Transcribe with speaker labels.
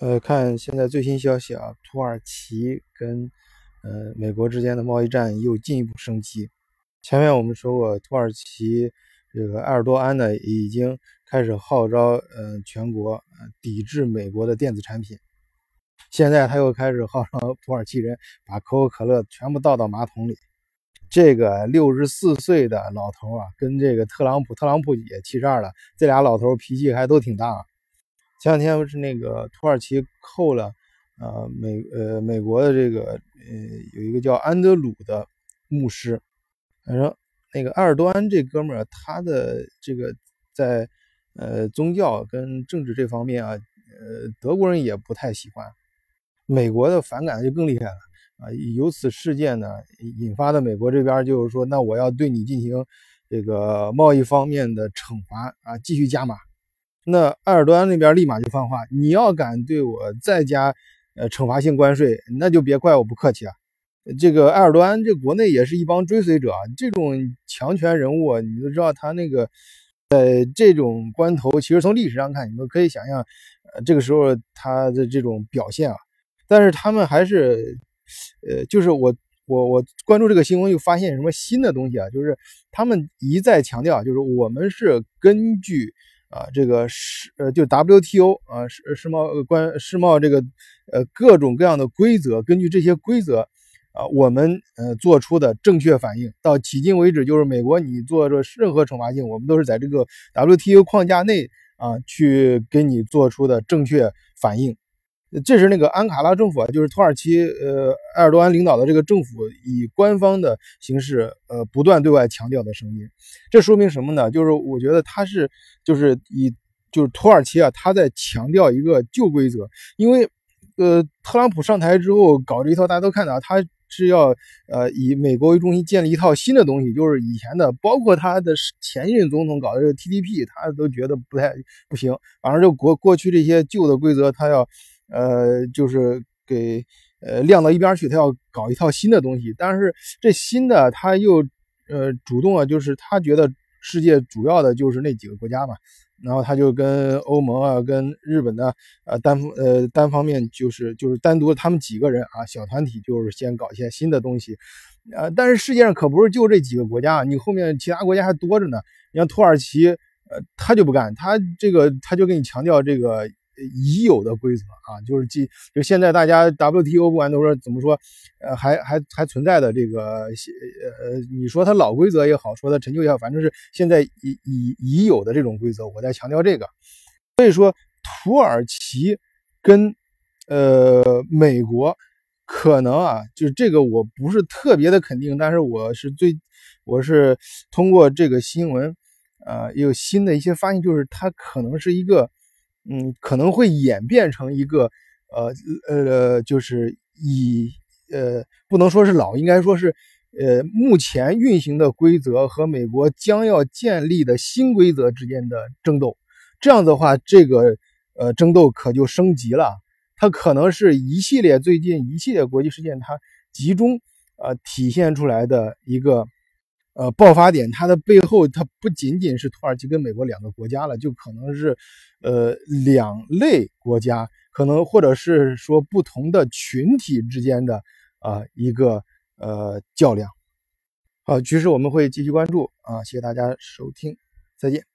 Speaker 1: 呃，看现在最新消息啊，土耳其跟呃美国之间的贸易战又进一步升级。前面我们说过，土耳其这个埃尔多安呢已经开始号召呃全国呃抵制美国的电子产品。现在他又开始号召土耳其人把可口可乐全部倒到马桶里。这个六十四岁的老头啊，跟这个特朗普，特朗普也七十二了，这俩老头脾气还都挺大。前两天不是那个土耳其扣了，呃美呃美国的这个呃有一个叫安德鲁的牧师，反正那个埃尔多安这哥们儿他的这个在呃宗教跟政治这方面啊，呃德国人也不太喜欢，美国的反感就更厉害了啊！由此事件呢引发的美国这边就是说，那我要对你进行这个贸易方面的惩罚啊，继续加码。那埃尔多安那边立马就放话，你要敢对我再加呃惩罚性关税，那就别怪我不客气啊。这个埃尔多安这国内也是一帮追随者，这种强权人物，你都知道他那个在这种关头，其实从历史上看，你们可以想象，呃这个时候他的这种表现啊。但是他们还是，呃，就是我我我关注这个新闻，又发现什么新的东西啊？就是他们一再强调，就是我们是根据。啊，这个世呃，就 WTO 啊，世世贸关世贸这个呃各种各样的规则，根据这些规则啊，我们呃做出的正确反应，到迄今为止，就是美国你做这任何惩罚性，我们都是在这个 WTO 框架内啊去给你做出的正确反应。这是那个安卡拉政府啊，就是土耳其呃埃尔多安领导的这个政府以官方的形式呃不断对外强调的声音。这说明什么呢？就是我觉得他是就是以就是土耳其啊，他在强调一个旧规则。因为呃特朗普上台之后搞这一套，大家都看到他是要呃以美国为中心建立一套新的东西，就是以前的包括他的前任总统搞的这个 TDP，他都觉得不太不行。反正就过过去这些旧的规则，他要。呃，就是给呃晾到一边去，他要搞一套新的东西，但是这新的他又呃主动啊，就是他觉得世界主要的就是那几个国家嘛，然后他就跟欧盟啊、跟日本的呃单呃单方面就是就是单独他们几个人啊小团体，就是先搞一些新的东西，呃，但是世界上可不是就这几个国家，你后面其他国家还多着呢，你像土耳其，呃，他就不干，他这个他就给你强调这个。已有的规则啊，就是即就现在大家 WTO 不管都说怎么说，呃，还还还存在的这个呃，你说它老规则也好，说它陈旧也好，反正是现在已已已有的这种规则，我在强调这个。所以说，土耳其跟呃美国可能啊，就是这个我不是特别的肯定，但是我是最我是通过这个新闻，呃，有新的一些发现，就是它可能是一个。嗯，可能会演变成一个，呃呃，就是以呃，不能说是老，应该说是，呃，目前运行的规则和美国将要建立的新规则之间的争斗。这样的话，这个呃争斗可就升级了。它可能是一系列最近一系列国际事件，它集中呃体现出来的一个。呃，爆发点它的背后，它不仅仅是土耳其跟美国两个国家了，就可能是，呃，两类国家，可能或者是说不同的群体之间的啊一个呃较量。好，局势我们会继续关注啊，谢谢大家收听，再见。